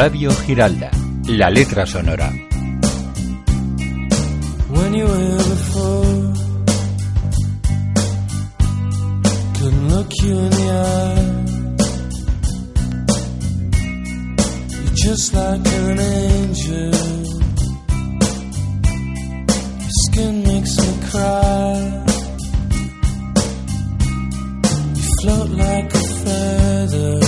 Radio Giralda, la letra sonora. When you were before, couldn't look you in the eye. You're just like an angel. Your skin makes me cry. You float like a feather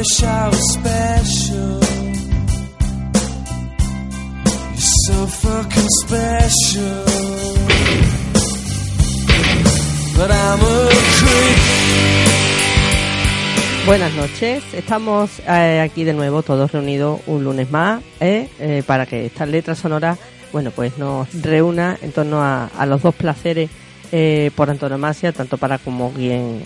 wish I was special. So fucking special. Buenas noches, estamos eh, aquí de nuevo todos reunidos un lunes más eh, eh, para que esta letra sonora, bueno, pues nos reúna en torno a los dos placeres eh, por antonomasia, tanto para como quien,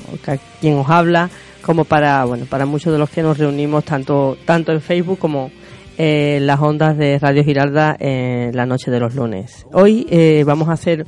quien os habla, como para, bueno, para muchos de los que nos reunimos tanto, tanto en Facebook como en las ondas de Radio Giralda en la noche de los lunes. Hoy eh, vamos a hacer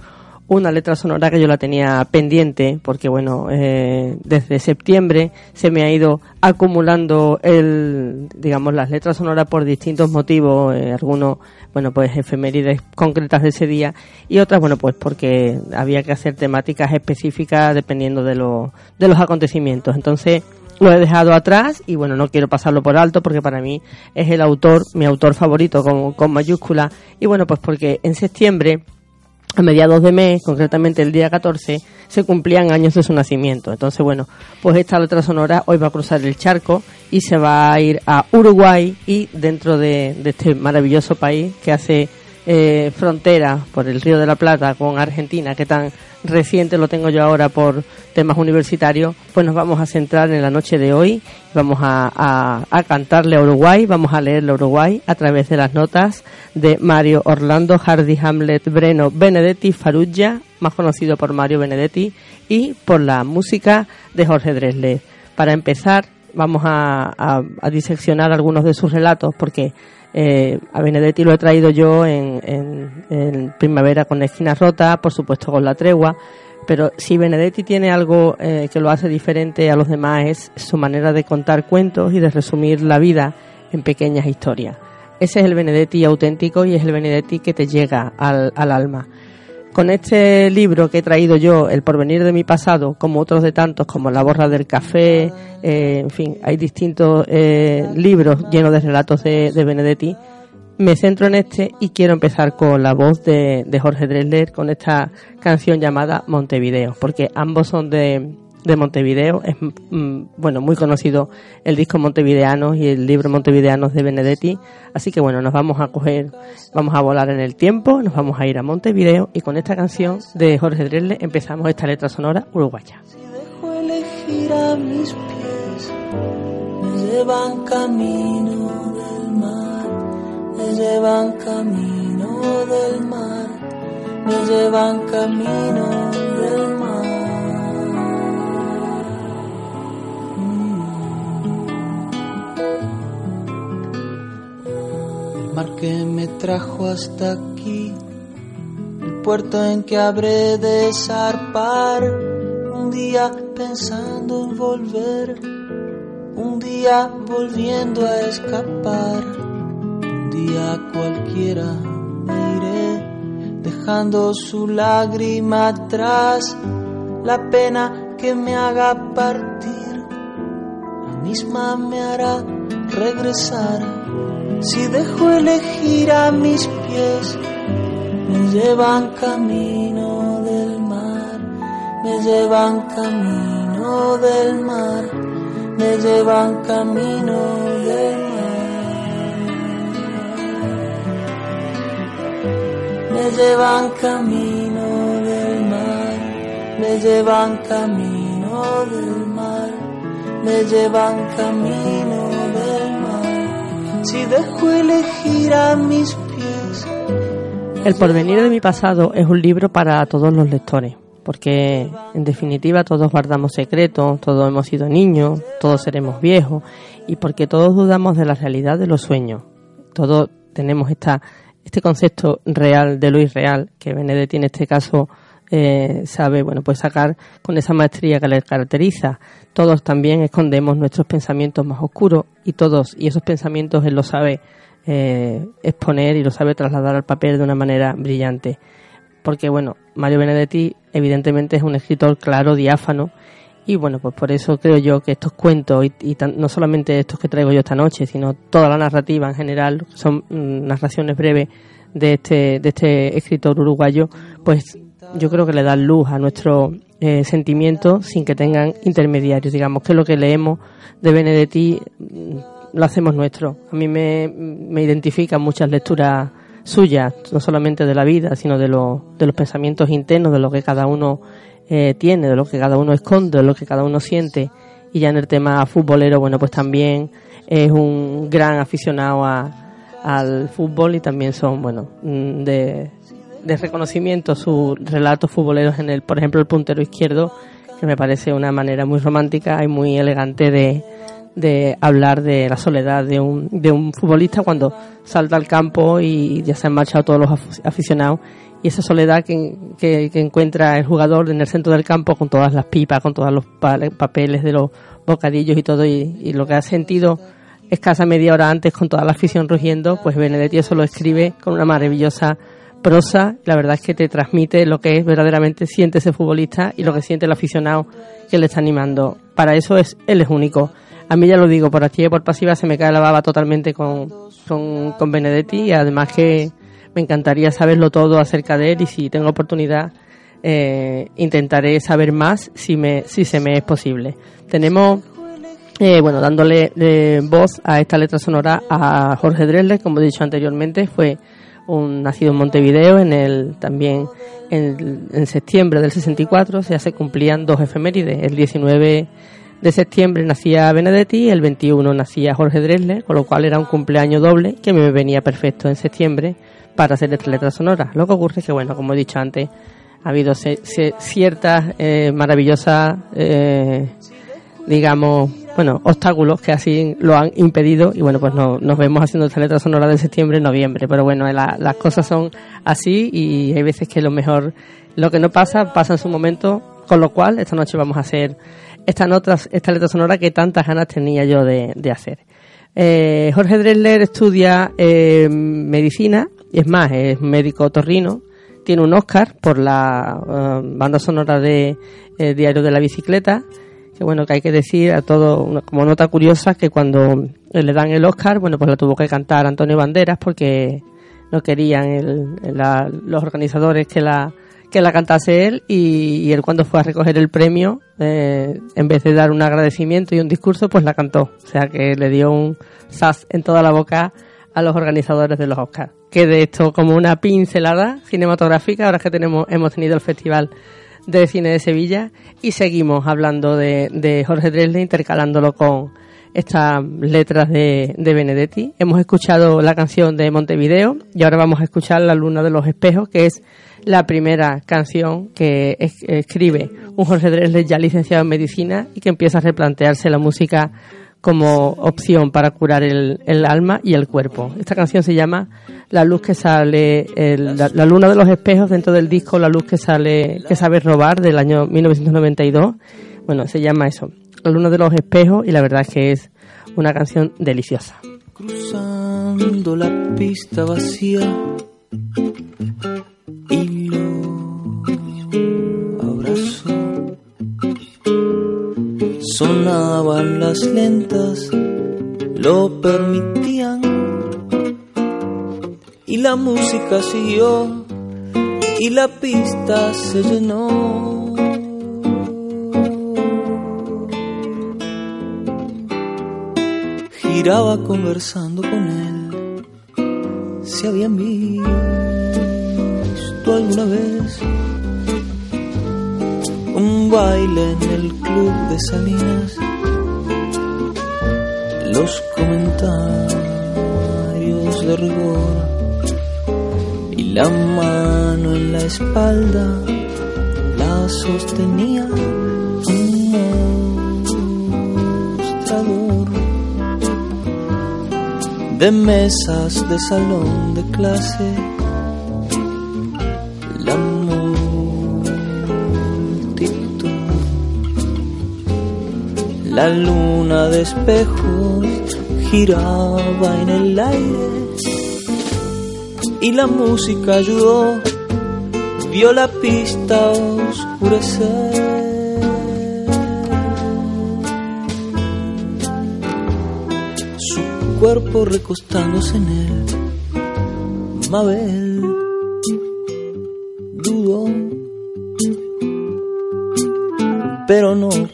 una letra sonora que yo la tenía pendiente porque bueno eh, desde septiembre se me ha ido acumulando el digamos las letras sonoras por distintos motivos eh, algunos bueno pues efemérides concretas de ese día y otras bueno pues porque había que hacer temáticas específicas dependiendo de los de los acontecimientos. Entonces lo he dejado atrás y bueno, no quiero pasarlo por alto porque para mí es el autor, mi autor favorito con mayúscula. Y bueno, pues porque en septiembre a mediados de mes, concretamente el día 14, se cumplían años de su nacimiento. Entonces, bueno, pues esta letra sonora hoy va a cruzar el charco y se va a ir a Uruguay y dentro de, de este maravilloso país que hace eh, frontera por el Río de la Plata con Argentina, que tan reciente lo tengo yo ahora por temas universitarios, pues nos vamos a centrar en la noche de hoy, vamos a, a, cantarle a Uruguay, vamos a leerle a Uruguay a través de las notas de Mario Orlando Hardy Hamlet Breno Benedetti Faruggia, más conocido por Mario Benedetti, y por la música de Jorge Dresler. Para empezar, vamos a, a, a diseccionar algunos de sus relatos porque eh, a Benedetti lo he traído yo en, en, en, Primavera con la esquina rota, por supuesto con la tregua, pero si Benedetti tiene algo eh, que lo hace diferente a los demás es su manera de contar cuentos y de resumir la vida en pequeñas historias. Ese es el Benedetti auténtico y es el Benedetti que te llega al, al alma. Con este libro que he traído yo, El porvenir de mi pasado, como otros de tantos, como La borra del café, eh, en fin, hay distintos eh, libros llenos de relatos de, de, Benedetti. Me centro en este y quiero empezar con la voz de, de Jorge Dresler con esta canción llamada Montevideo, porque ambos son de, de Montevideo. Es mm, bueno muy conocido el disco Montevideanos y el libro Montevideanos de Benedetti. Así que bueno, nos vamos a coger, vamos a volar en el tiempo, nos vamos a ir a Montevideo y con esta canción de Jorge Dresle empezamos esta letra sonora uruguaya. Si dejo elegir a mis pies, me llevan camino del mar, me llevan camino del mar, me llevan camino del mar. Mar que me trajo hasta aquí, el puerto en que habré de zarpar, un día pensando en volver, un día volviendo a escapar, un día cualquiera me iré, dejando su lágrima atrás, la pena que me haga partir, misma me hará regresar si dejo elegir a mis pies, me llevan camino del mar, me llevan camino del mar, me llevan camino del mar. Me llevan camino del mar, me llevan camino del mar, me llevan camino del mar si dejo elegir a mis pies. El porvenir de mi pasado es un libro para todos los lectores, porque en definitiva todos guardamos secretos, todos hemos sido niños, todos seremos viejos, y porque todos dudamos de la realidad de los sueños. Todos tenemos esta, este concepto real de lo irreal, que Benedetti en este caso eh, sabe, bueno, pues sacar con esa maestría que le caracteriza. Todos también escondemos nuestros pensamientos más oscuros y todos, y esos pensamientos él lo sabe eh, exponer y lo sabe trasladar al papel de una manera brillante. Porque, bueno, Mario Benedetti evidentemente es un escritor claro, diáfano, y bueno, pues por eso creo yo que estos cuentos, y, no solamente estos que traigo yo esta noche, sino toda la narrativa en general, son mm, narraciones breves de este, de este escritor uruguayo, pues yo creo que le dan luz a nuestro eh, sentimiento sin que tengan intermediarios. Digamos que lo que leemos de Benedetti mm, lo hacemos nuestro. A mí me, me identifican muchas lecturas suyas, no solamente de la vida, sino de, de los pensamientos internos, de lo que cada uno eh, tiene, de lo que cada uno esconde, de lo que cada uno siente. Y ya en el tema futbolero, bueno, pues también es un gran aficionado al fútbol y también son, bueno, mm, de, de reconocimiento sus relatos futboleros en el, por ejemplo, el puntero izquierdo, que me parece una manera muy romántica y muy elegante de, de hablar de la soledad de un, de un futbolista cuando salta al campo y ya se han marchado todos los aficionados. Y esa soledad que, que, encuentra el jugador en el centro del campo con todas las pipas, con todos los papeles de los bocadillos y todo y, y lo que ha sentido escasa media hora antes con toda la afición rugiendo, pues Benedetti eso lo escribe con una maravillosa prosa, la verdad es que te transmite lo que es verdaderamente siente ese futbolista y lo que siente el aficionado que le está animando. Para eso es él es único. A mí ya lo digo, por activa y por pasiva se me cae la baba totalmente con, con, Benedetti y además que me encantaría saberlo todo acerca de él y si tengo oportunidad eh, intentaré saber más si, me, si se me es posible. Tenemos, eh, bueno, dándole eh, voz a esta letra sonora a Jorge Dresler, como he dicho anteriormente, fue un nacido en Montevideo, en el también en, septiembre del 64 ya se cumplían dos efemérides. El 19 de septiembre nacía Benedetti, el 21 nacía Jorge Dresler, con lo cual era un cumpleaños doble que me venía perfecto en septiembre para hacer esta letra sonora. Lo que ocurre es que, bueno, como he dicho antes, ha habido ciertas eh, maravillosas, eh, digamos, bueno, obstáculos que así lo han impedido y bueno, pues no, nos vemos haciendo esta letra sonora de septiembre, noviembre, pero bueno, las cosas son así y hay veces que lo mejor, lo que no pasa, pasa en su momento, con lo cual esta noche vamos a hacer esta, nota, esta letra sonora que tantas ganas tenía yo de, hacer. Eh, Jorge Dresler estudia eh, medicina, y es más, es médico torrino, tiene un Oscar por la eh, banda sonora de Diario de la Bicicleta, que bueno, que hay que decir a todo, como nota curiosa, que cuando le dan el Oscar, bueno, pues la tuvo que cantar Antonio Banderas porque no querían los organizadores que la que la cantase él y, él cuando fue a recoger el premio, eh, en vez de dar un agradecimiento y un discurso, pues la cantó. O sea que le dio un sas en toda la boca a los organizadores de los Oscars. Que de esto como una pincelada cinematográfica, ahora que tenemos, hemos tenido el festival de cine de Sevilla y seguimos hablando de, de Jorge Dresler intercalándolo con estas letras de, de, Benedetti. Hemos escuchado la canción de Montevideo y ahora vamos a escuchar La Luna de los Espejos, que es la primera canción que escribe un Jorge Dresler ya licenciado en medicina y que empieza a replantearse la música como opción para curar el, alma y el cuerpo. Esta canción se llama La luz que sale, la, luna de los espejos dentro del disco La luz que sale, que sabe robar del año 1992. Bueno, se llama eso, La luna de los espejos y la verdad es que es una canción deliciosa. Cruzando la pista vacía Sonaban las lentas, lo permitían. Y la música siguió y la pista se llenó. Giraba conversando con él. Se habían visto alguna vez un baile en el de Salinas, los comentarios de rigor y la mano en la espalda la sostenía un mostrador de mesas de salón de clase La luna de espejos giraba en el aire y la música ayudó, vio la pista oscurecer. Su cuerpo recostándose en él, Mabel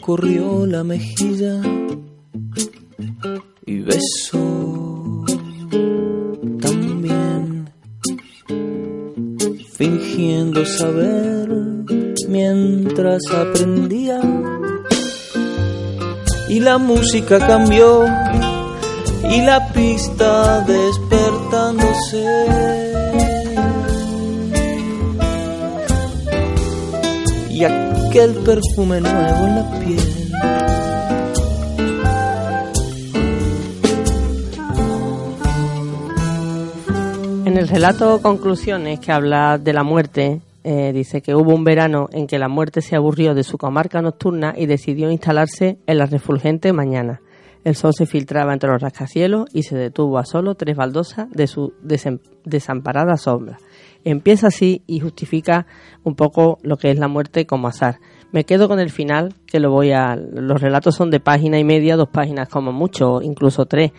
corrió la mejilla y besó también, fingiendo saber mientras aprendía. Y la música cambió y la pista despertándose. Aquel perfume nuevo en la piel. En el relato Conclusiones, que habla de la muerte, eh, dice que hubo un verano en que la muerte se aburrió de su comarca nocturna y decidió instalarse en la refulgente mañana. El sol se filtraba entre los rascacielos y se detuvo a solo tres baldosas de su desamparada sombra. Empieza así y justifica un poco lo que es la muerte como azar. Me quedo con el final, que lo voy a. Los relatos son de página y media, dos páginas como mucho, incluso tres.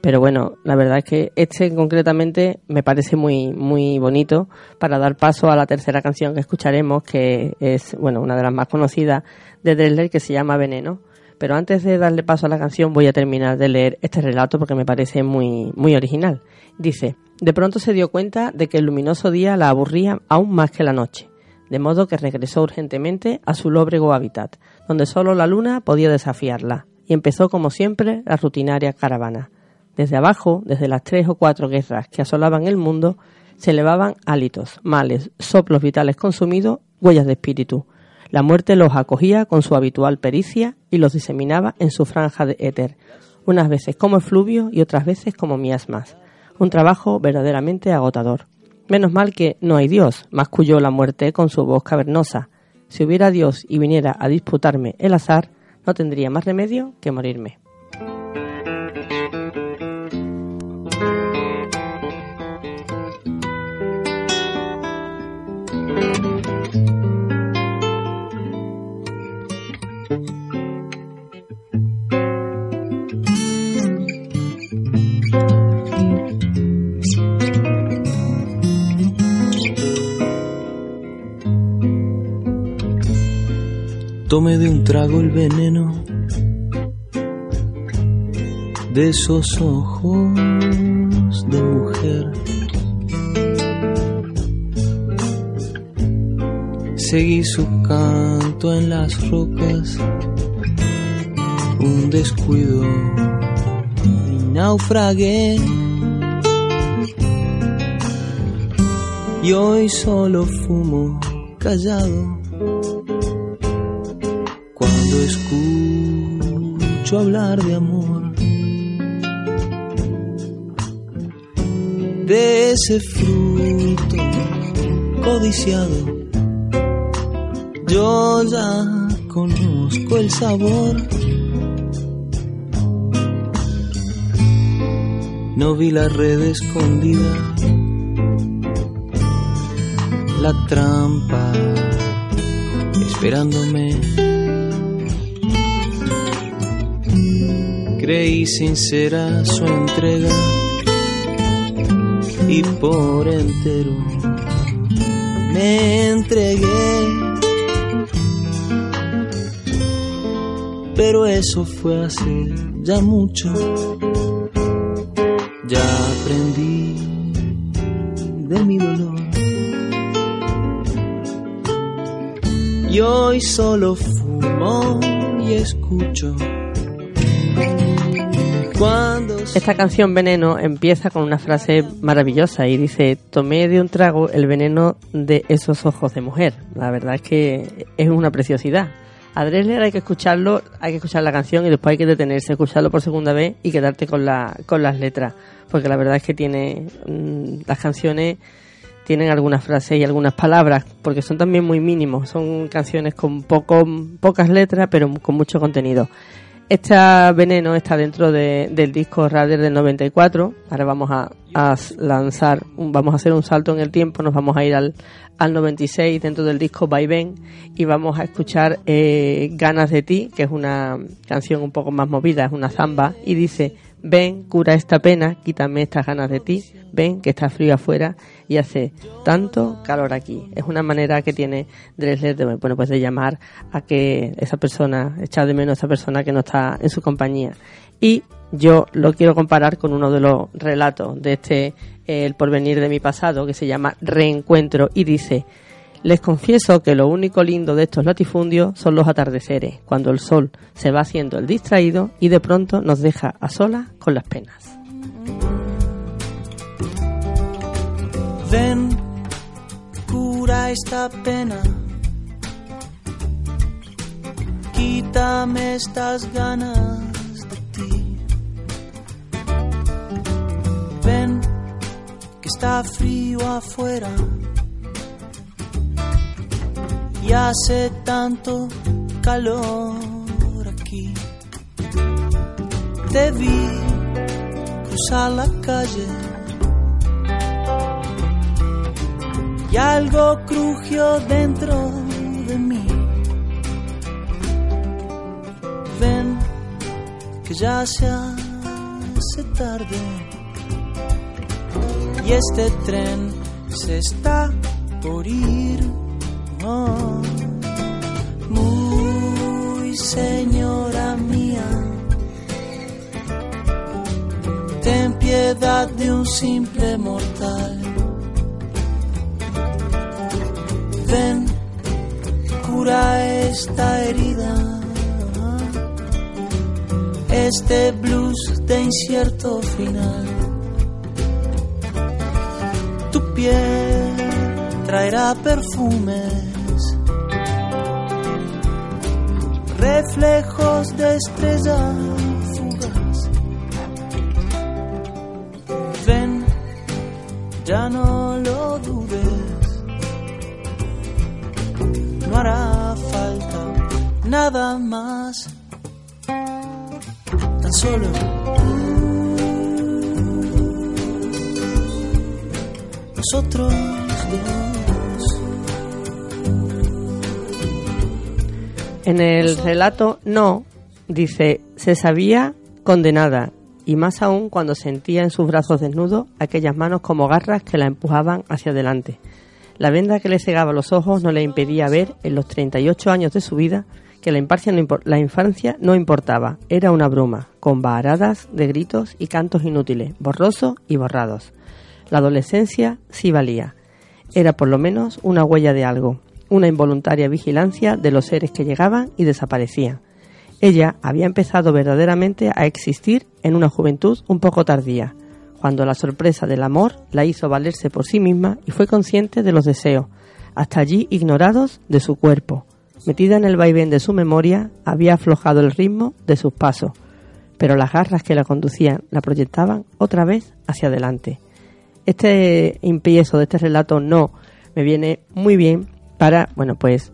Pero bueno, la verdad es que este concretamente me parece muy, muy bonito para dar paso a la tercera canción que escucharemos, que es, bueno, una de las más conocidas de Dresler, que se llama Veneno. Pero antes de darle paso a la canción voy a terminar de leer este relato porque me parece muy, muy original. Dice, de pronto se dio cuenta de que el luminoso día la aburría aún más que la noche, de modo que regresó urgentemente a su lóbrego hábitat, donde solo la luna podía desafiarla, y empezó como siempre la rutinaria caravana. Desde abajo, desde las tres o cuatro guerras que asolaban el mundo, se elevaban hálitos, males, soplos vitales consumidos, huellas de espíritu. La muerte los acogía con su habitual pericia y los diseminaba en su franja de éter, unas veces como efluvio y otras veces como miasmas. Un trabajo verdaderamente agotador. Menos mal que no hay Dios, masculló la muerte con su voz cavernosa. Si hubiera Dios y viniera a disputarme el azar, no tendría más remedio que morirme. Tome de un trago el veneno de esos ojos de mujer. Seguí su canto en las rocas, un descuido y naufragué. Y hoy solo fumo callado escucho hablar de amor, de ese fruto codiciado, yo ya conozco el sabor. No vi la red escondida, la trampa esperándome. Creí sincera su entrega y por entero me entregué. Pero eso fue hace ya mucho. Ya aprendí de mi dolor. Y hoy solo fumo y escucho. Esta canción Veneno empieza con una frase maravillosa y dice, tomé de un trago el veneno de esos ojos de mujer. La verdad es que es una preciosidad. A Dresler hay que escucharlo, hay que escuchar la canción y después hay que detenerse, escucharlo por segunda vez y quedarte con, la, con las letras. Porque la verdad es que tiene mm, las canciones tienen algunas frases y algunas palabras, porque son también muy mínimos. Son canciones con poco, pocas letras, pero con mucho contenido. Este veneno está dentro del disco Radar del 94. Ahora vamos a, lanzar, vamos a hacer un salto en el tiempo, nos vamos a ir al, al 96 dentro del disco Vaivén y vamos a escuchar eh, Ganas de ti, que es una canción un poco más movida, es una zamba, y dice ven, cura esta pena, quítame estas ganas de ti, ven que está frío afuera y hace tanto calor aquí. Es una manera que tiene Dresler de, bueno, pues de llamar a que esa persona, echar de menos a esa persona que no está en su compañía. Y yo lo quiero comparar con uno de los relatos de este El porvenir de mi pasado, que se llama Reencuentro, y dice, les confieso que lo único lindo de estos latifundios son los atardeceres, cuando el sol se va haciendo el distraído y de pronto nos deja a solas con las penas. Ven, cura esta pena. Quítame estas ganas de ti. Ven, que está frío afuera y hace tanto calor aquí. Te vi cruzar la calle y algo crujió dentro de mí. Ven que ya se hace tarde y este tren se está por ir de un simple mortal. Ven, cura esta herida, este blues de incierto final. Tu piel traerá perfume reflejos de estrellas ya no lo dudes, no hará falta nada más, tan solo. Nosotros dos. En el relato no, dice, se sabía condenada, y más aún cuando sentía en sus brazos desnudos aquellas manos como garras que la empujaban hacia adelante. La venda que le cegaba los ojos no le impedía ver en los 38 años de su vida que la, la infancia no importaba, era una bruma, con varadas de gritos y cantos inútiles, borrosos y borrados. La adolescencia sí valía, era por lo menos una huella de algo, una involuntaria vigilancia de los seres que llegaban y desaparecían. Ella había empezado verdaderamente a existir en una juventud un poco tardía, cuando la sorpresa del amor la hizo valerse por sí misma y fue consciente de los deseos, hasta allí ignorados, de su cuerpo. Metida en el vaivén de su memoria, había aflojado el ritmo de sus pasos, pero las garras que la conducían la proyectaban otra vez hacia adelante. Este empiezo de este relato no me viene muy bien para, bueno, pues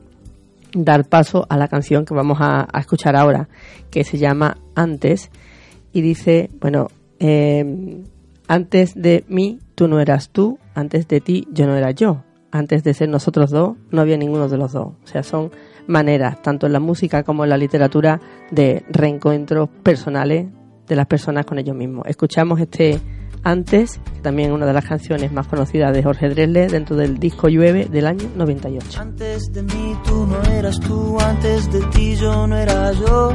dar paso a la canción que vamos a, escuchar ahora, que se llama Antes, y dice, bueno, eh, antes de mí tú no eras tú, antes de ti yo no era yo, antes de ser nosotros dos no había ninguno de los dos. O sea, son maneras, tanto en la música como en la literatura, de reencuentros personales de las personas con ellos mismos. Escuchamos este antes, también una de las canciones más conocidas de Jorge Dresler dentro del disco Llueve del año 98. Antes de mí tú no eras tú, antes de ti yo no era yo.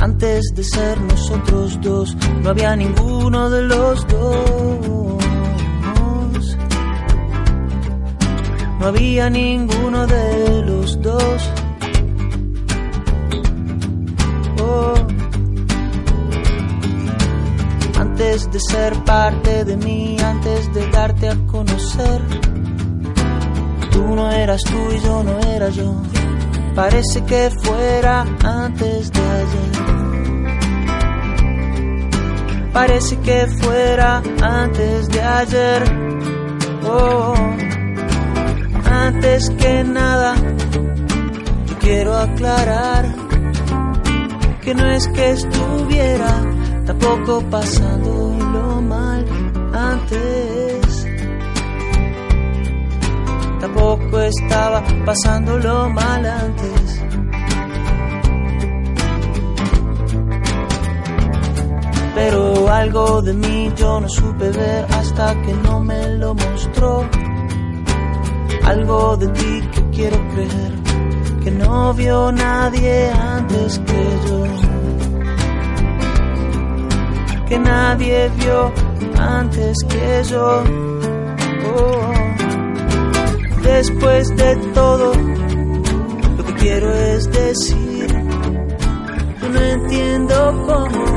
Antes de ser nosotros dos, no había ninguno de los dos. No había ninguno de los dos. Oh. Antes de ser parte de mí, antes de darte a conocer. Tú no eras tú y yo no era yo. Parece que fuera antes de ayer. Parece que fuera antes de ayer. Oh, antes que nada, quiero aclarar que no es que estuviera tampoco pasando lo mal antes. Tampoco estaba pasando lo mal antes. Pero algo de mí yo no supe ver hasta que no me lo mostró. Algo de ti que quiero creer que no vio nadie antes que yo. Que nadie vio antes que yo. Oh. Después de todo, lo que quiero es decir, yo no entiendo cómo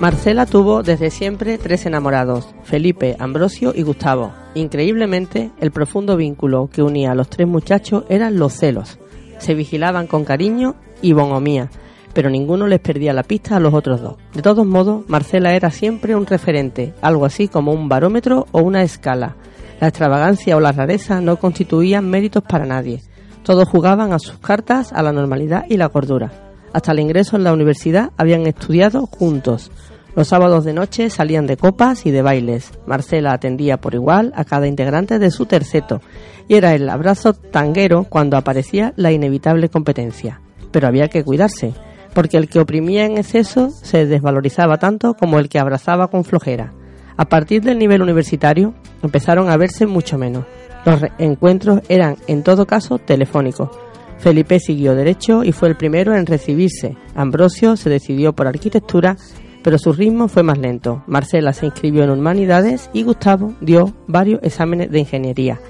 Marcela tuvo desde siempre tres enamorados, Felipe, Ambrosio y Gustavo. Increíblemente, el profundo vínculo que unía a los tres muchachos eran los celos. Se vigilaban con cariño y bonomía, pero ninguno les perdía la pista a los otros dos. De todos modos, Marcela era siempre un referente, algo así como un barómetro o una escala. La extravagancia o la rareza no constituían méritos para nadie. Todos jugaban a sus cartas a la normalidad y la cordura. Hasta el ingreso en la universidad habían estudiado juntos. Los sábados de noche salían de copas y de bailes. Marcela atendía por igual a cada integrante de su terceto y era el abrazo tanguero cuando aparecía la inevitable competencia. Pero había que cuidarse, porque el que oprimía en exceso se desvalorizaba tanto como el que abrazaba con flojera. A partir del nivel universitario empezaron a verse mucho menos. Los encuentros eran en todo caso telefónicos. Felipe siguió derecho y fue el primero en recibirse. Ambrosio se decidió por arquitectura pero su ritmo fue más lento. Marcela se inscribió en humanidades y Gustavo dio varios exámenes de ingeniería.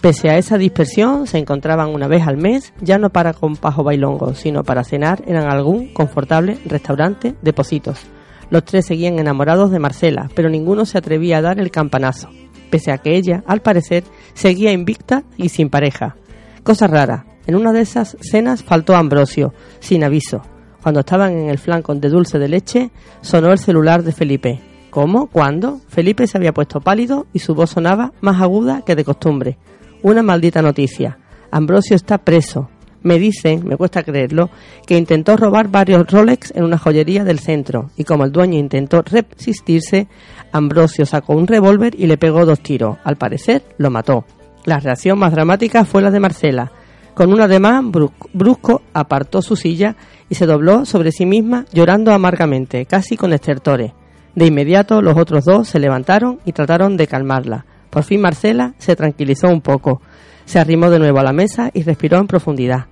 Pese a esa dispersión, se encontraban una vez al mes, ya no para compajo bailongo, sino para cenar en algún confortable restaurante de Positos. Los tres seguían enamorados de Marcela, pero ninguno se atrevía a dar el campanazo, pese a que ella, al parecer, seguía invicta y sin pareja. Cosa rara, en una de esas cenas faltó Ambrosio, sin aviso. Cuando estaban en el flanco de dulce de leche, sonó el celular de Felipe. ¿Cómo? ¿Cuándo? Felipe se había puesto pálido y su voz sonaba más aguda que de costumbre. Una maldita noticia. Ambrosio está preso. Me dicen, me cuesta creerlo, que intentó robar varios Rolex en una joyería del centro y como el dueño intentó resistirse, Ambrosio sacó un revólver y le pegó dos tiros. Al parecer, lo mató. La reacción más dramática fue la de Marcela. Con un ademán brusco apartó su silla y se dobló sobre sí misma llorando amargamente, casi con estertores. De inmediato los otros dos se levantaron y trataron de calmarla. Por fin Marcela se tranquilizó un poco, se arrimó de nuevo a la mesa y respiró en profundidad.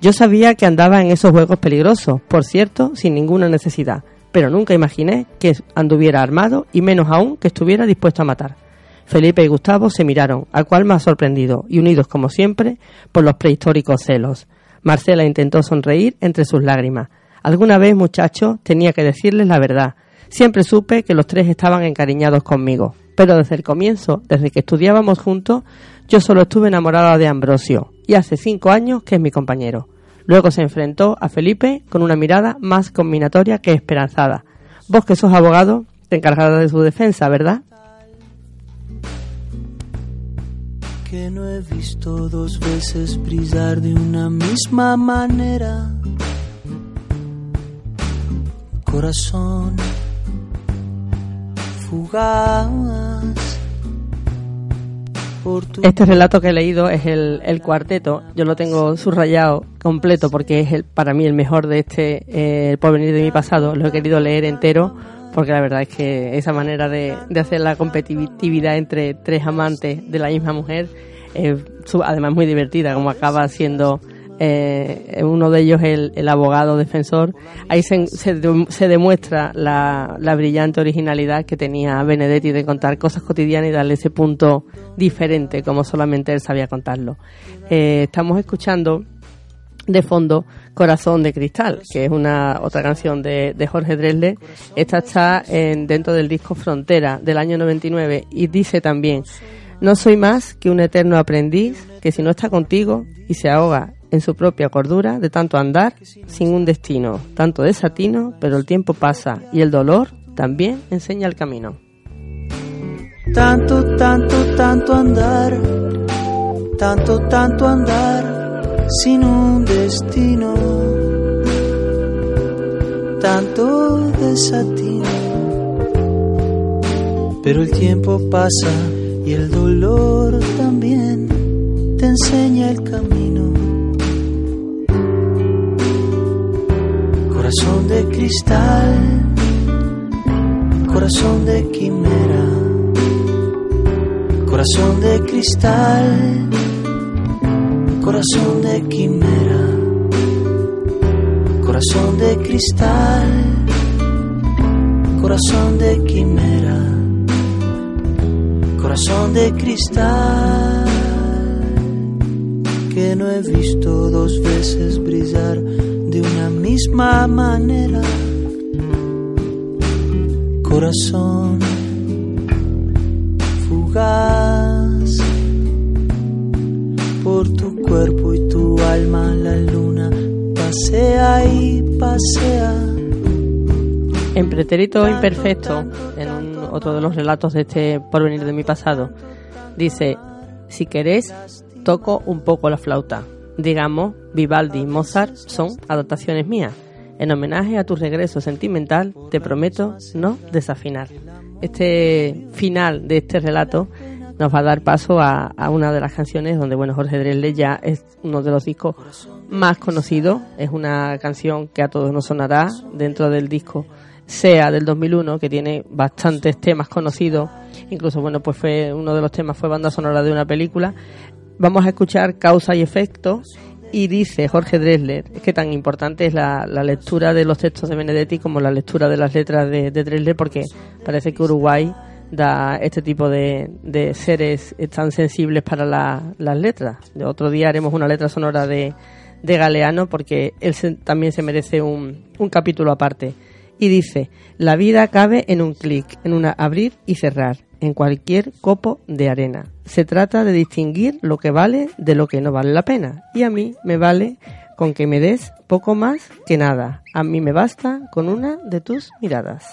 Yo sabía que andaba en esos juegos peligrosos, por cierto, sin ninguna necesidad, pero nunca imaginé que anduviera armado y menos aún que estuviera dispuesto a matar. Felipe y Gustavo se miraron, a cual más sorprendido, y unidos como siempre por los prehistóricos celos. Marcela intentó sonreír entre sus lágrimas. Alguna vez, muchacho, tenía que decirles la verdad. Siempre supe que los tres estaban encariñados conmigo, pero desde el comienzo, desde que estudiábamos juntos, yo solo estuve enamorada de Ambrosio, y hace cinco años que es mi compañero. Luego se enfrentó a Felipe con una mirada más combinatoria que esperanzada. Vos que sos abogado, te encargarás de su defensa, ¿verdad? Que no he visto dos veces brillar de una misma manera. Corazón fugaz. Este relato que he leído es el, el, cuarteto. Yo lo tengo subrayado completo porque es el, para mí el mejor de este eh, El porvenir de mi pasado. Lo he querido leer entero porque la verdad es que esa manera de, de hacer la competitividad entre tres amantes de la misma mujer es además muy divertida, como acaba siendo eh, uno de ellos el, el abogado defensor. Ahí se, se, demuestra la, la, brillante originalidad que tenía Benedetti de contar cosas cotidianas y darle ese punto diferente, como solamente él sabía contarlo. Eh, estamos escuchando de fondo Corazón de Cristal, que es una otra canción de, Jorge Dresler. Esta está en, dentro del disco Frontera del año 99 y dice también, no soy más que un eterno aprendiz que si no está contigo y se ahoga en su propia cordura de tanto andar sin un destino, tanto desatino, pero el tiempo pasa y el dolor también enseña el camino. Tanto, tanto, tanto andar tanto, tanto andar sin un destino, tanto desatino. Pero el tiempo pasa y el dolor también te enseña el camino. Corazón de cristal, corazón de quimera, corazón de cristal, corazón de quimera, corazón de cristal, corazón de quimera, corazón de cristal que no he visto dos veces brillar de una misma manera. Corazón En pretérito imperfecto, en otro de los relatos de este porvenir de mi pasado, dice, si querés, toco un poco la flauta digamos, Vivaldi y Mozart son adaptaciones mías. En homenaje a tu regreso sentimental, te prometo no desafinar. Este final de este relato nos va a dar paso a, una de las canciones donde, bueno, Jorge Drexler ya es uno de los discos más conocidos. Es una canción que a todos nos sonará dentro del disco SEA del 2001, que tiene bastantes temas conocidos. Incluso, bueno, pues fue uno de los temas fue banda sonora de una película vamos a escuchar causa y efecto y dice Jorge Dresler que tan importante es la, lectura de los textos de Benedetti como la lectura de las letras de, de Dresler porque parece que Uruguay da este tipo de, seres tan sensibles para las letras. De otro día haremos una letra sonora de, Galeano porque él también se merece un, un capítulo aparte. Y dice, la vida cabe en un clic, en una abrir y cerrar en cualquier copo de arena. Se trata de distinguir lo que vale de lo que no vale la pena. Y a mí me vale con que me des poco más que nada. A mí me basta con una de tus miradas.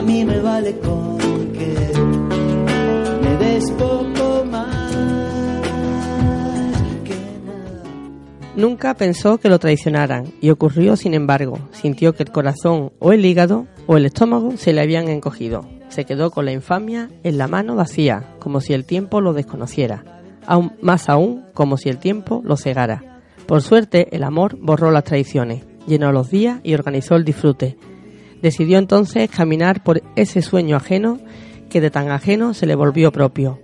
A mí me vale con que me des poco más que nada. Nunca pensó que lo traicionaran y ocurrió sin embargo. Sintió que el corazón o el hígado o el estómago se le habían encogido. Se quedó con la infamia en la mano vacía, como si el tiempo lo desconociera. Aún más aún, como si el tiempo lo cegara. Por suerte, el amor borró las tradiciones, llenó los días y organizó el disfrute. Decidió entonces caminar por ese sueño ajeno que de tan ajeno se le volvió propio,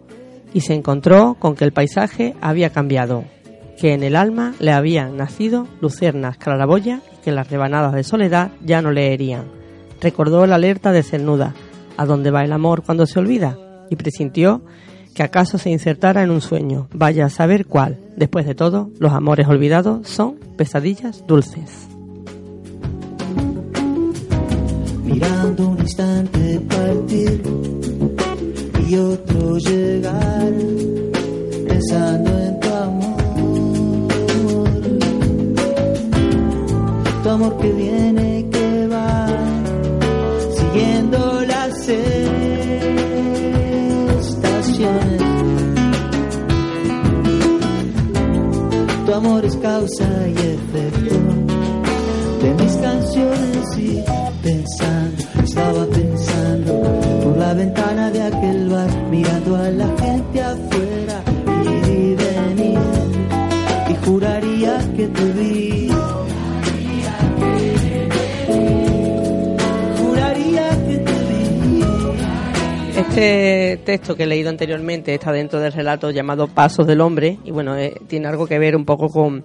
y se encontró con que el paisaje había cambiado, que en el alma le habían nacido lucernas claraboya y que las rebanadas de soledad ya no le herían. Recordó la alerta de Cernuda, ¿a dónde va el amor cuando se olvida? y presintió que acaso se insertara en un sueño, vaya a saber cuál. Después de todo, los amores olvidados son pesadillas dulces. Mirando instante partir y otro llegar pensando en tu amor. Tu amor que viene y que va, siguiendo las estaciones. Tu amor es causa y efecto de mis canciones y pensando, estaba pensando por la ventana de aquel bar, mirando a la gente afuera y venir y juraría que te vi. Juraría que te vi. Este texto que he leído anteriormente está dentro del relato llamado Pasos del Hombre y bueno, eh, tiene algo que ver un poco con,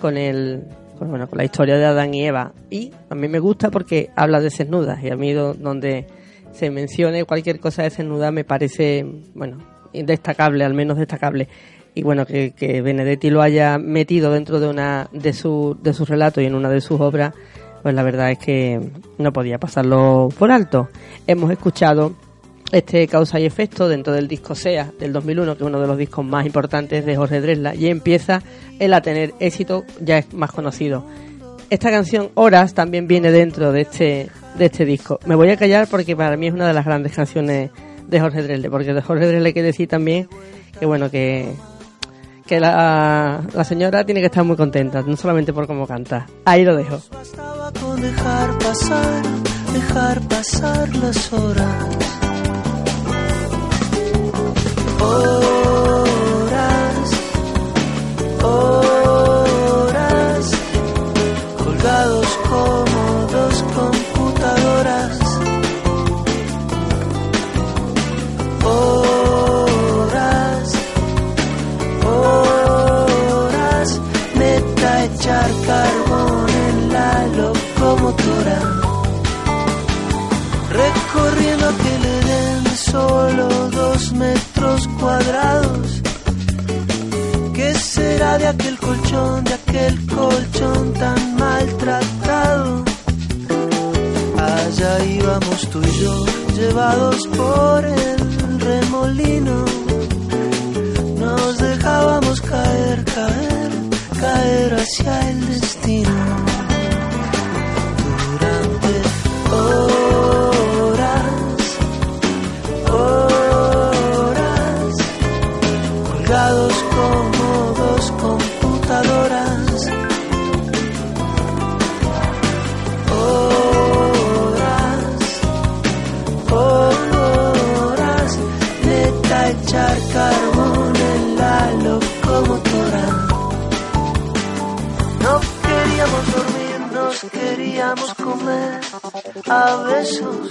con el con, bueno, con la historia de Adán y Eva y a mí me gusta porque habla de desnudas y a mí do- donde se mencione cualquier cosa de desnuda me parece, bueno, destacable, al menos destacable. Y bueno, que, que Benedetti lo haya metido dentro de una de, su, de sus relatos y en una de sus obras, pues la verdad es que no podía pasarlo por alto. Hemos escuchado este Causa y Efecto dentro del disco SEA del 2001, que es uno de los discos más importantes de Jorge Dresla, y empieza él a tener éxito, ya es más conocido. Esta canción Horas también viene dentro de este, de este disco. Me voy a callar porque para mí es una de las grandes canciones de Jorge Dresle, porque de Jorge Dresle hay que decir también que bueno, que, que la, la señora tiene que estar muy contenta, no solamente por cómo canta. Ahí lo dejo. Pasar, dejar pasar. Horas, horas, colgados como dos computadoras. Horas, horas, meta echar carbón en la locomotora. Recorriendo aquel Edén solo dos metros cuadrados. ¿Qué será de aquel colchón, de aquel colchón tan maltratado? Allá íbamos tú y yo, llevados por el remolino. Nos dejábamos caer, caer, caer hacia el destino. A besos.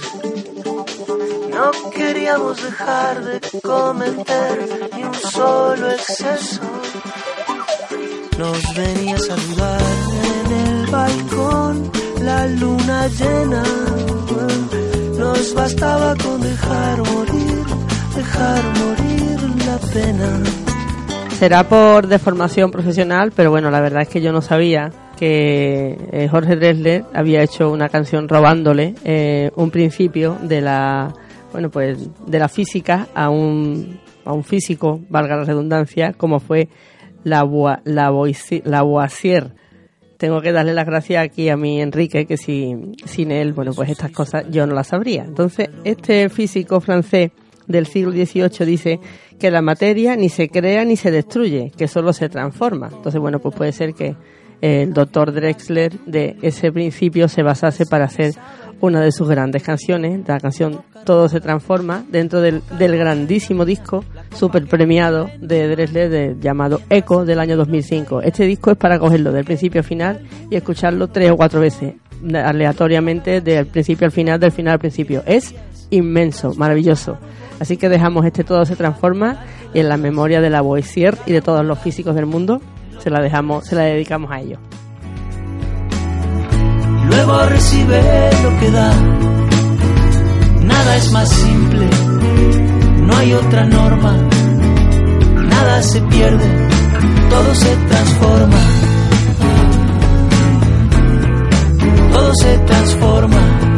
No queríamos dejar de cometer ni un solo exceso. Nos venía a saludar en el balcón la luna llena. Nos bastaba con dejar morir, dejar morir la pena. Será por deformación profesional, pero bueno, la verdad es que yo no sabía que eh, Jorge Dresler había hecho una canción robándole eh, un principio de la bueno pues de la física a un a un físico, valga la redundancia, como fue. La Lavoisier. Tengo que darle las gracias aquí a mi Enrique, que si, sin él, bueno, pues estas cosas yo no las sabría. Entonces, este físico francés del siglo XVIII dice que la materia ni se crea ni se destruye, que solo se transforma. Entonces, bueno, pues puede ser que el doctor Drexler de ese principio se basase para hacer una de sus grandes canciones, la canción Todo se transforma, dentro del, del grandísimo disco super premiado de Drexler de, llamado Echo del año 2005. Este disco es para cogerlo del principio al final y escucharlo tres o cuatro veces, aleatoriamente del principio al final, del final al principio. Es inmenso, maravilloso. Así que dejamos este Todo se transforma en la memoria de la Boisier y de todos los físicos del mundo se la dejamos, se la dedicamos a ellos. Luego recibe lo que da. Nada es más simple, no hay otra norma. Nada se pierde, todo se transforma. Todo se transforma.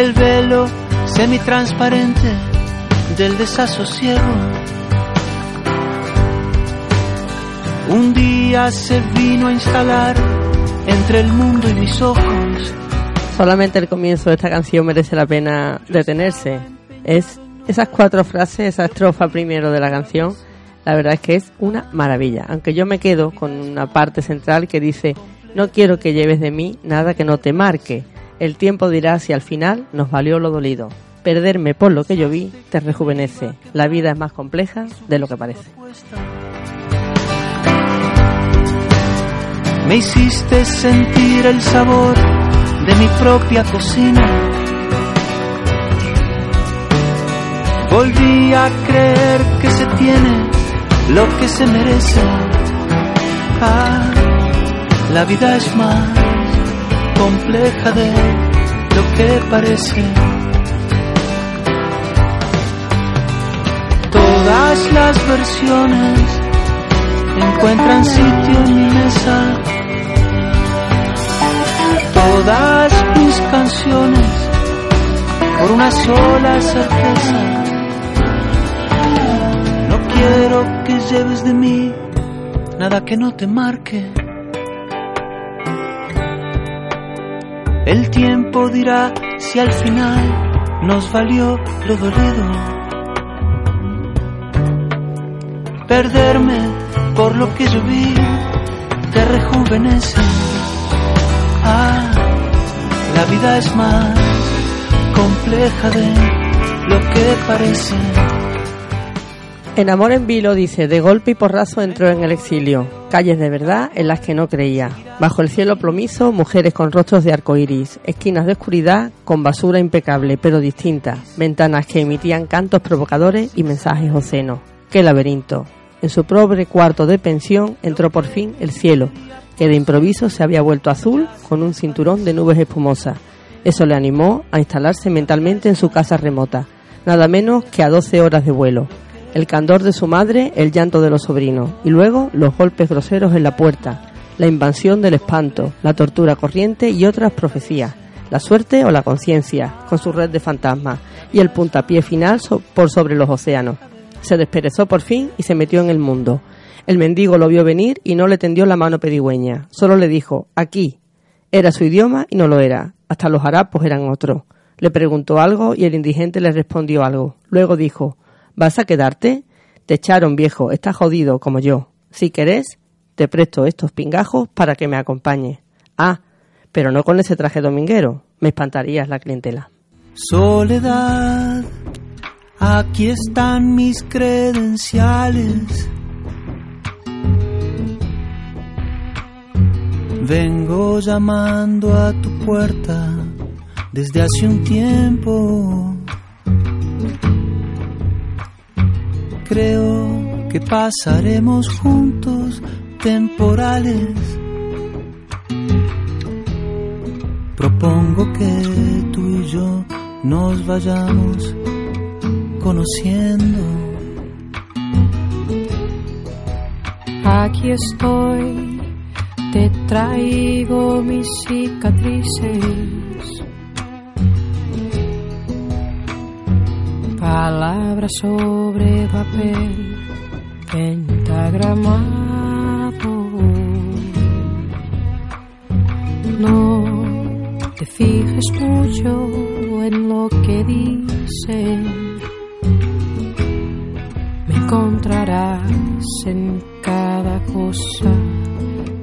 El velo semitransparente del desasosiego. Un día se vino a instalar entre el mundo y mis ojos. Solamente el comienzo de esta canción merece la pena detenerse. Es esas cuatro frases, esa estrofa primero de la canción, la verdad es que es una maravilla. Aunque yo me quedo con una parte central que dice, no quiero que lleves de mí nada que no te marque el tiempo dirá si al final nos valió lo dolido. Perderme por lo que yo vi te rejuvenece. La vida es más compleja de lo que parece. Me hiciste sentir el sabor de mi propia cocina. Volví a creer que se tiene lo que se merece. Ah, la vida es más compleja de lo que parece. Todas las versiones encuentran sitio en mi mesa. Todas mis canciones por una sola certeza. No quiero que lleves de mí nada que no te marque. El tiempo dirá si al final nos valió lo dolido. Perderme por lo que yo vi te rejuvenece. Ah, la vida es más compleja de lo que parece. En Amor en Vilo dice, de golpe y porrazo entró en el exilio, calles de verdad en las que no creía. Bajo el cielo plomizo, mujeres con rostros de arcoíris, esquinas de oscuridad con basura impecable pero distinta, ventanas que emitían cantos provocadores y mensajes ocenos. ¡Qué laberinto! En su pobre cuarto de pensión entró por fin el cielo, que de improviso se había vuelto azul con un cinturón de nubes espumosas. Eso le animó a instalarse mentalmente en su casa remota, nada menos que a 12 horas de vuelo el candor de su madre, el llanto de los sobrinos, y luego los golpes groseros en la puerta, la invasión del espanto, la tortura corriente y otras profecías, la suerte o la conciencia, con su red de fantasmas, y el puntapié final por sobre los océanos. Se desperezó por fin y se metió en el mundo. El mendigo lo vio venir y no le tendió la mano pedigüeña, solo le dijo, aquí. Era su idioma y no lo era, hasta los harapos eran otros. Le preguntó algo y el indigente le respondió algo. Luego dijo, ¿Vas a quedarte? Te echaron, viejo, estás jodido como yo. Si querés, te presto estos pingajos para que me acompañe. Ah, pero no con ese traje dominguero. Me espantarías la clientela. Soledad, aquí están mis credenciales. Vengo llamando a tu puerta desde hace un tiempo. Creo que pasaremos juntos temporales. Propongo que tú y yo nos vayamos conociendo. Aquí estoy, te traigo mis cicatrices. Palabras sobre papel pentagramado. No te fijes mucho en lo que dicen. Me encontrarás en cada cosa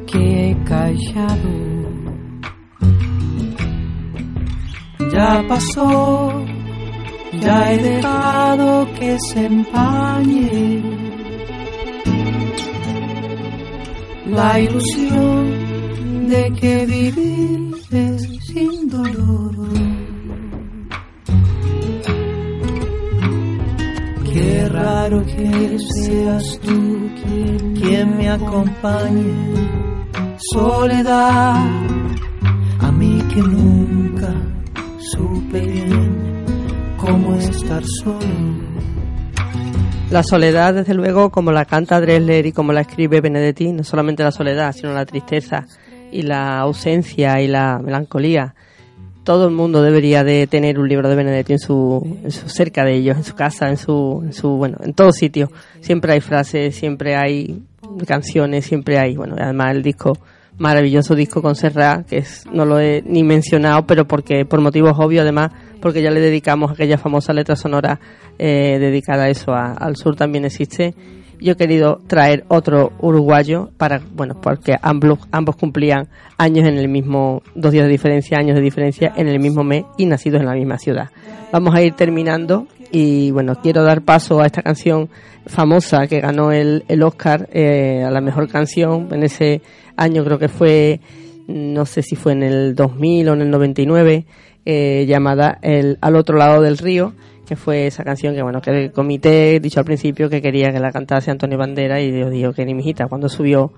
que he callado. Ya pasó, ya he dejado que se empañe la ilusión de que vivir es sin dolor. Qué raro que seas tú quien, me acompañe. Soledad, a mí que nunca supe La soledad, desde luego, como la canta Dresler y como la escribe Benedetti, no solamente la soledad, sino la tristeza y la ausencia y la melancolía. Todo el mundo debería de tener un libro de Benedetti en su, cerca de ellos, en su casa, en su, en su, bueno, en todo sitio. Siempre hay frases, siempre hay canciones, siempre hay, bueno, además el disco maravilloso disco con Serra, que es, no lo he ni mencionado, pero porque por motivos obvios, además, porque ya le dedicamos aquella famosa letra sonora eh, dedicada a eso, al sur también existe. Yo he querido traer otro uruguayo para, bueno, porque ambos, ambos cumplían años en el mismo, dos días de diferencia, años de diferencia en el mismo mes y nacidos en la misma ciudad. Vamos a ir terminando y bueno, quiero dar paso a esta canción famosa que ganó el, el Oscar eh, a la mejor canción en ese año, creo que fue, no sé si fue en el 2000 o en el 99, eh, llamada el Al otro lado del río, que fue esa canción que, bueno, que el comité, dicho al principio, que quería que la cantase Antonio Bandera y yo digo que ni mi hijita, cuando subió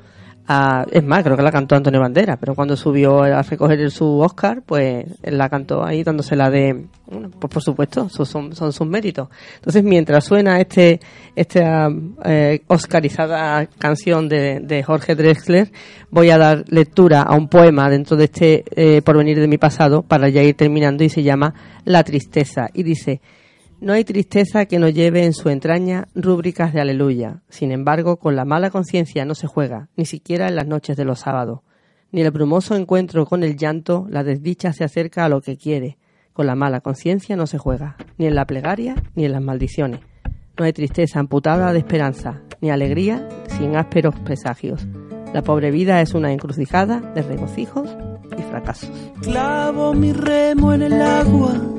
es más, creo que la cantó Antonio Bandera, pero cuando subió a recoger su Oscar, pues la cantó ahí dándosela de, bueno, pues por supuesto, son, son sus méritos. Entonces, mientras suena este esta eh, oscarizada canción de, de, Jorge Drexler, voy a dar lectura a un poema dentro de este eh, Porvenir de mi pasado para ya ir terminando y se llama La tristeza y dice no hay tristeza que no lleve en su entraña rúbricas de aleluya. Sin embargo, con la mala conciencia no se juega, ni siquiera en las noches de los sábados. Ni el brumoso encuentro con el llanto, la desdicha se acerca a lo que quiere. Con la mala conciencia no se juega, ni en la plegaria ni en las maldiciones. No hay tristeza amputada de esperanza, ni alegría sin ásperos presagios. La pobre vida es una encrucijada de regocijos y fracasos. Clavo mi remo en el agua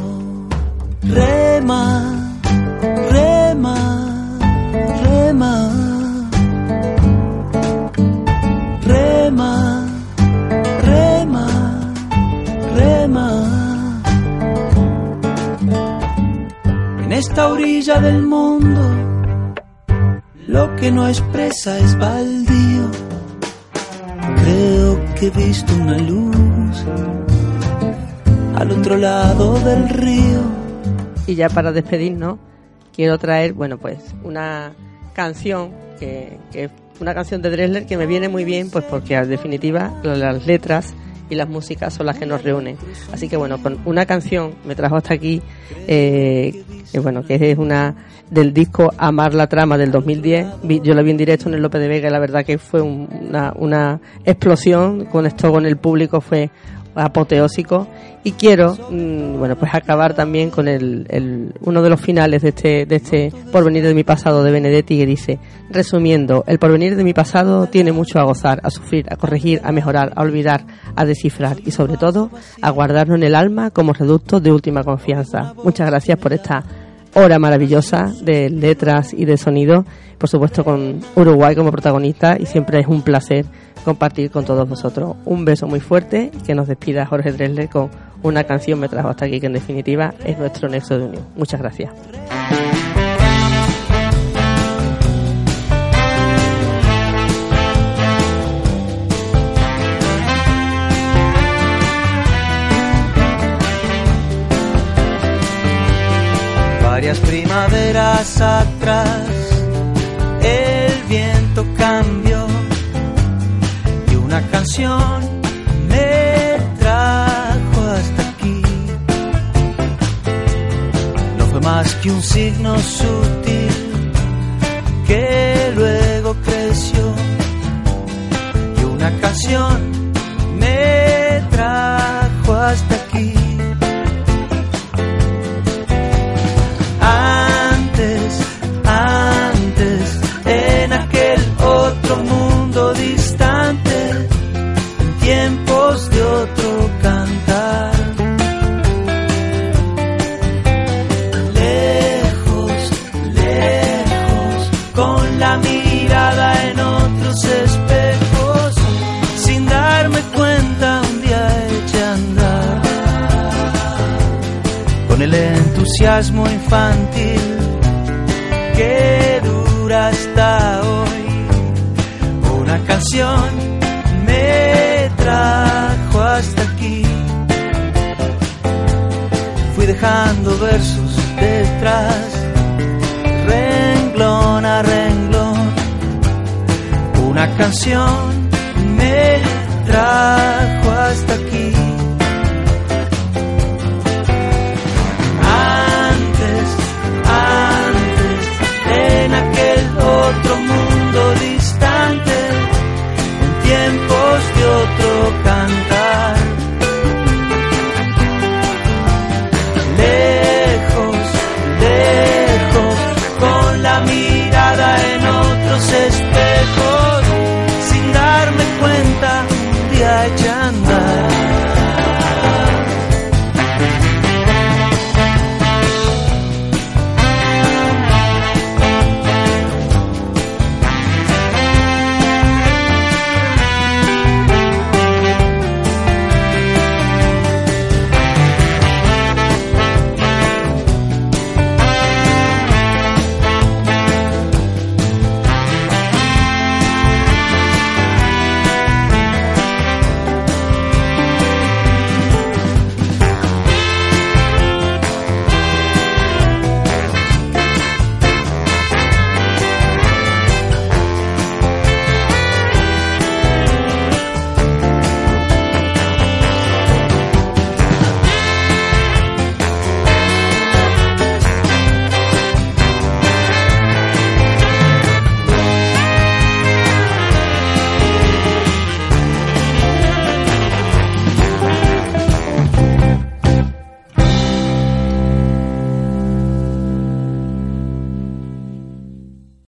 Rema, rema, rema. Rema, rema, rema. En esta orilla del mundo, lo que no expresa es baldío. Creo que he visto una luz al otro lado del río y ya para despedirnos, quiero traer, bueno, pues una canción que, que una canción de Dresler que me viene muy bien, pues porque en definitiva las letras y las músicas son las que nos reúnen. Así que bueno, con una canción me trajo hasta aquí, eh, que bueno, que es una del disco Amar la Trama del 2010. Yo la vi en directo en el López de Vega y la verdad que fue una, una explosión, con esto con el público fue apoteósico. Y quiero mm, bueno pues acabar también con el, uno de los finales de este de este porvenir de mi pasado de Benedetti que dice resumiendo el porvenir de mi pasado tiene mucho a gozar a sufrir a corregir a mejorar a olvidar a descifrar y sobre todo a guardarnos en el alma como reducto de última confianza. Muchas gracias por esta hora maravillosa de letras y de sonido por supuesto con Uruguay como protagonista y siempre es un placer compartir con todos vosotros. Un beso muy fuerte y que nos despida Jorge Dresler con una canción me trajo hasta aquí que en definitiva es nuestro nexo de unión. Muchas gracias. Varias primaveras atrás el viento cambió una canción me trajo hasta aquí. No fue más que un signo sutil que luego creció y una canción me trajo hasta aquí. Entusiasmo infantil que dura hasta hoy, una canción me trajo hasta aquí. Fui dejando versos detrás, renglón a renglón. Una canción me trajo hasta